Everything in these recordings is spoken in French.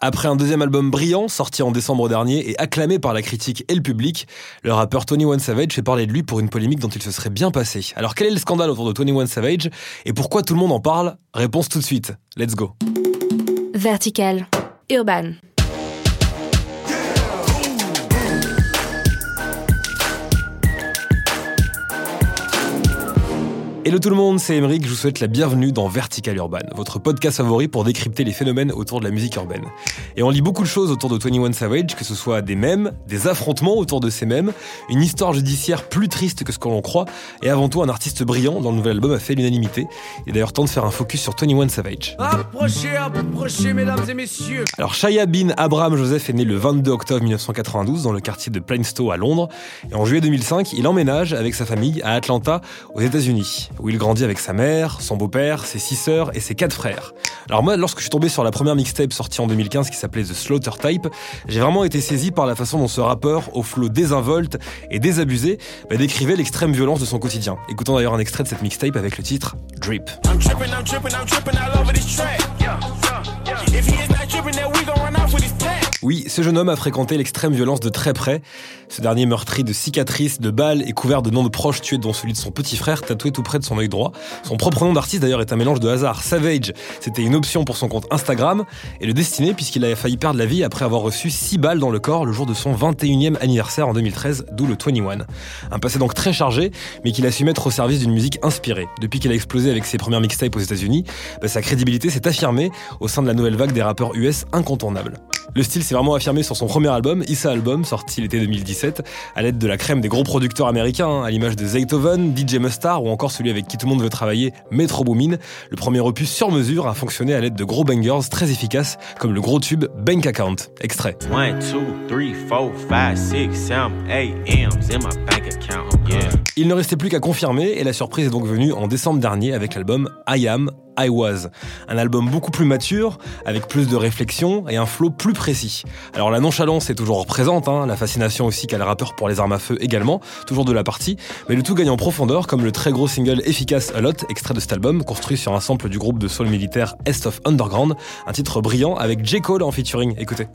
Après un deuxième album brillant, sorti en décembre dernier et acclamé par la critique et le public, le rappeur Tony One Savage fait parler de lui pour une polémique dont il se serait bien passé. Alors quel est le scandale autour de Tony One Savage et pourquoi tout le monde en parle? Réponse tout de suite. Let's go. Vertical. Urban. Hello tout le monde, c'est Emeric, je vous souhaite la bienvenue dans Vertical Urban, votre podcast favori pour décrypter les phénomènes autour de la musique urbaine. Et on lit beaucoup de choses autour de 21 Savage, que ce soit des mèmes, des affrontements autour de ces mèmes, une histoire judiciaire plus triste que ce que l'on croit, et avant tout un artiste brillant dont le nouvel album a fait l'unanimité. Il est d'ailleurs temps de faire un focus sur 21 Savage. Approchez, approchez, mesdames et messieurs. Alors Shaya bin Abraham Joseph est né le 22 octobre 1992 dans le quartier de Plaistow à Londres, et en juillet 2005, il emménage avec sa famille à Atlanta, aux États-Unis où il grandit avec sa mère, son beau-père, ses six sœurs et ses quatre frères. Alors moi, lorsque je suis tombé sur la première mixtape sortie en 2015 qui s'appelait The Slaughter Type, j'ai vraiment été saisi par la façon dont ce rappeur, au flow désinvolte et désabusé, bah, décrivait l'extrême violence de son quotidien. Écoutons d'ailleurs un extrait de cette mixtape avec le titre Drip. Oui, ce jeune homme a fréquenté l'extrême violence de très près. Ce dernier meurtri de cicatrices, de balles et couvert de noms de proches tués dont celui de son petit frère tatoué tout près de son œil droit. Son propre nom d'artiste d'ailleurs est un mélange de hasard. Savage, c'était une option pour son compte Instagram et le destiné puisqu'il a failli perdre la vie après avoir reçu 6 balles dans le corps le jour de son 21e anniversaire en 2013, d'où le 21. Un passé donc très chargé, mais qu'il a su mettre au service d'une musique inspirée. Depuis qu'il a explosé avec ses premières mixtapes aux États-Unis, bah, sa crédibilité s'est affirmée au sein de la nouvelle vague des rappeurs US incontournables. Le style s'est vraiment affirmé sur son premier album, Issa Album, sorti l'été 2017, à l'aide de la crème des gros producteurs américains, hein, à l'image de Zaytoven, DJ Mustar ou encore celui avec qui tout le monde veut travailler, Metro Boomin. Le premier opus sur mesure a fonctionné à l'aide de gros bangers très efficaces, comme le gros tube Bank Account. Extrait. Il ne restait plus qu'à confirmer et la surprise est donc venue en décembre dernier avec l'album I Am, I Was. Un album beaucoup plus mature, avec plus de réflexion et un flow plus précis. Alors la nonchalance est toujours présente, hein, la fascination aussi qu'a le rappeur pour les armes à feu également, toujours de la partie, mais le tout gagne en profondeur comme le très gros single efficace A Lot, extrait de cet album, construit sur un sample du groupe de soul militaire Est of Underground, un titre brillant avec J. Cole en featuring. Écoutez.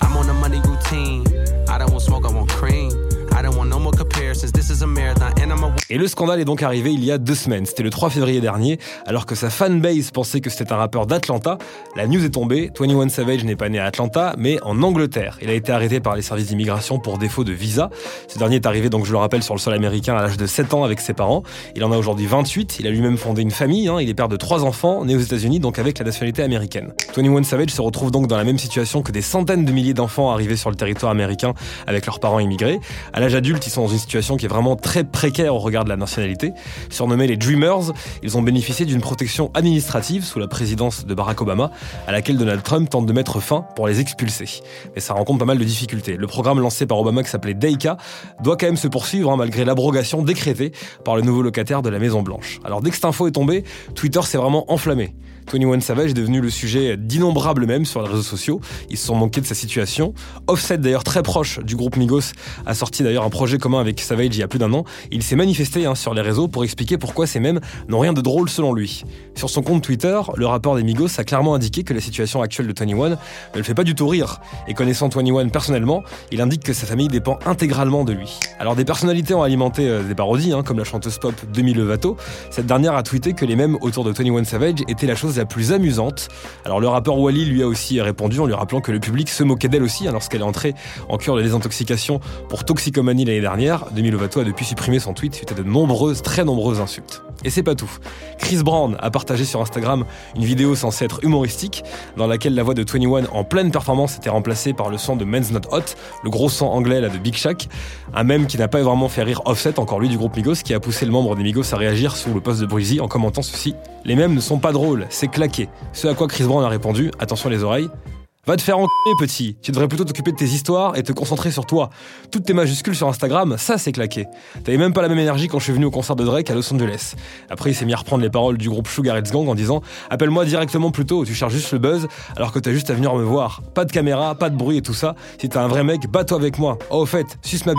Et le scandale est donc arrivé il y a deux semaines, c'était le 3 février dernier, alors que sa fanbase pensait que c'était un rappeur d'Atlanta. La news est tombée, 21 Savage n'est pas né à Atlanta, mais en Angleterre. Il a été arrêté par les services d'immigration pour défaut de visa. Ce dernier est arrivé, donc je le rappelle, sur le sol américain à l'âge de 7 ans avec ses parents. Il en a aujourd'hui 28, il a lui-même fondé une famille, hein. il est père de trois enfants, nés aux États-Unis, donc avec la nationalité américaine. 21 Savage se retrouve donc dans la même situation que des centaines de milliers d'enfants arrivés sur le territoire américain avec leurs parents immigrés. À l'âge adulte, ils sont dans une situation qui est vraiment très précaire au regard de la nationalité. Surnommés les Dreamers, ils ont bénéficié d'une protection administrative sous la présidence de Barack Obama, à laquelle Donald Trump tente de mettre fin pour les expulser. Mais ça rencontre pas mal de difficultés. Le programme lancé par Obama qui s'appelait DACA doit quand même se poursuivre hein, malgré l'abrogation décrétée par le nouveau locataire de la Maison Blanche. Alors dès que cette info est tombée, Twitter s'est vraiment enflammé. 21 Savage est devenu le sujet d'innombrables mèmes sur les réseaux sociaux. Ils se sont moqués de sa situation. Offset, d'ailleurs très proche du groupe Migos, a sorti d'ailleurs un projet commun avec Savage il y a plus d'un an. Il s'est manifesté hein, sur les réseaux pour expliquer pourquoi ces mèmes n'ont rien de drôle selon lui. Sur son compte Twitter, le rappeur des Migos a clairement indiqué que la situation actuelle de 21 ne le fait pas du tout rire. Et connaissant 21 personnellement, il indique que sa famille dépend intégralement de lui. Alors des personnalités ont alimenté euh, des parodies, hein, comme la chanteuse pop Demi Lovato. Cette dernière a tweeté que les mèmes autour de 21 Savage étaient la chose la plus amusante. Alors le rappeur Wally lui a aussi répondu en lui rappelant que le public se moquait d'elle aussi hein, lorsqu'elle est entrée en cure de désintoxication pour toxicomanie l'année dernière. Demi Lovato a depuis supprimé son tweet suite à de nombreuses, très nombreuses insultes. Et c'est pas tout. Chris Brown a partagé sur Instagram une vidéo censée être humoristique dans laquelle la voix de 21 en pleine performance était remplacée par le son de Men's Not Hot, le gros son anglais là de Big Shaq, un même qui n'a pas vraiment fait rire Offset, encore lui du groupe Migos, qui a poussé le membre des Migos à réagir sous le poste de Breezy en commentant ceci. Les mêmes ne sont pas drôles, c'est claqué. Ce à quoi Chris Brown a répondu, attention les oreilles, Va te faire enculer, petit. Tu devrais plutôt t'occuper de tes histoires et te concentrer sur toi. Toutes tes majuscules sur Instagram, ça c'est claqué. T'avais même pas la même énergie quand je suis venu au concert de Drake à Los Angeles. Après, il s'est mis à reprendre les paroles du groupe Sugar It's Gang en disant Appelle-moi directement plutôt, tu cherches juste le buzz alors que t'as juste à venir me voir. Pas de caméra, pas de bruit et tout ça. Si t'es un vrai mec, bats-toi avec moi. Oh, au fait, suce ma b.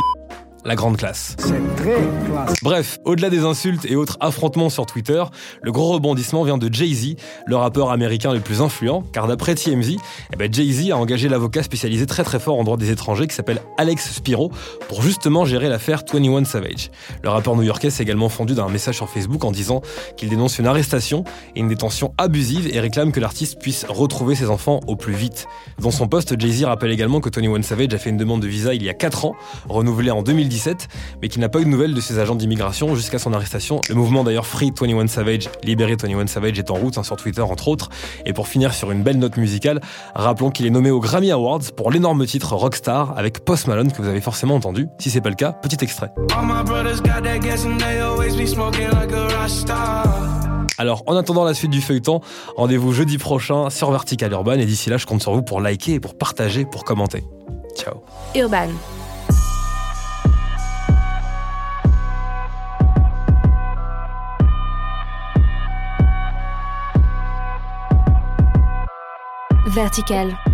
la grande classe. C'est très classe. Bref, au-delà des insultes et autres affrontements sur Twitter, le gros rebondissement vient de Jay-Z, le rappeur américain le plus influent, car d'après TMZ, eh ben Jay-Z a engagé l'avocat spécialisé très très fort en droit des étrangers qui s'appelle Alex Spiro pour justement gérer l'affaire 21 Savage. Le rappeur new-yorkais s'est également fondu d'un message sur Facebook en disant qu'il dénonce une arrestation et une détention abusive et réclame que l'artiste puisse retrouver ses enfants au plus vite. Dans son poste, Jay-Z rappelle également que 21 Savage a fait une demande de visa il y a 4 ans, renouvelée en 2017, mais qu'il n'a pas eu de nouvelles de ses agents d'immigration jusqu'à son arrestation. Le mouvement d'ailleurs Free 21 Savage, Libéré 21 Savage est en route hein, sur Twitter entre autres. Et pour finir sur une belle note musicale, rappelons qu'il est nommé aux Grammy Awards pour l'énorme titre Rockstar avec Post Malone que vous avez forcément entendu. Si c'est pas le cas, petit extrait. Alors, en attendant la suite du feuilleton, rendez-vous jeudi prochain sur Vertical Urban et d'ici là, je compte sur vous pour liker, pour partager, pour commenter. Ciao. Urban. Vertical.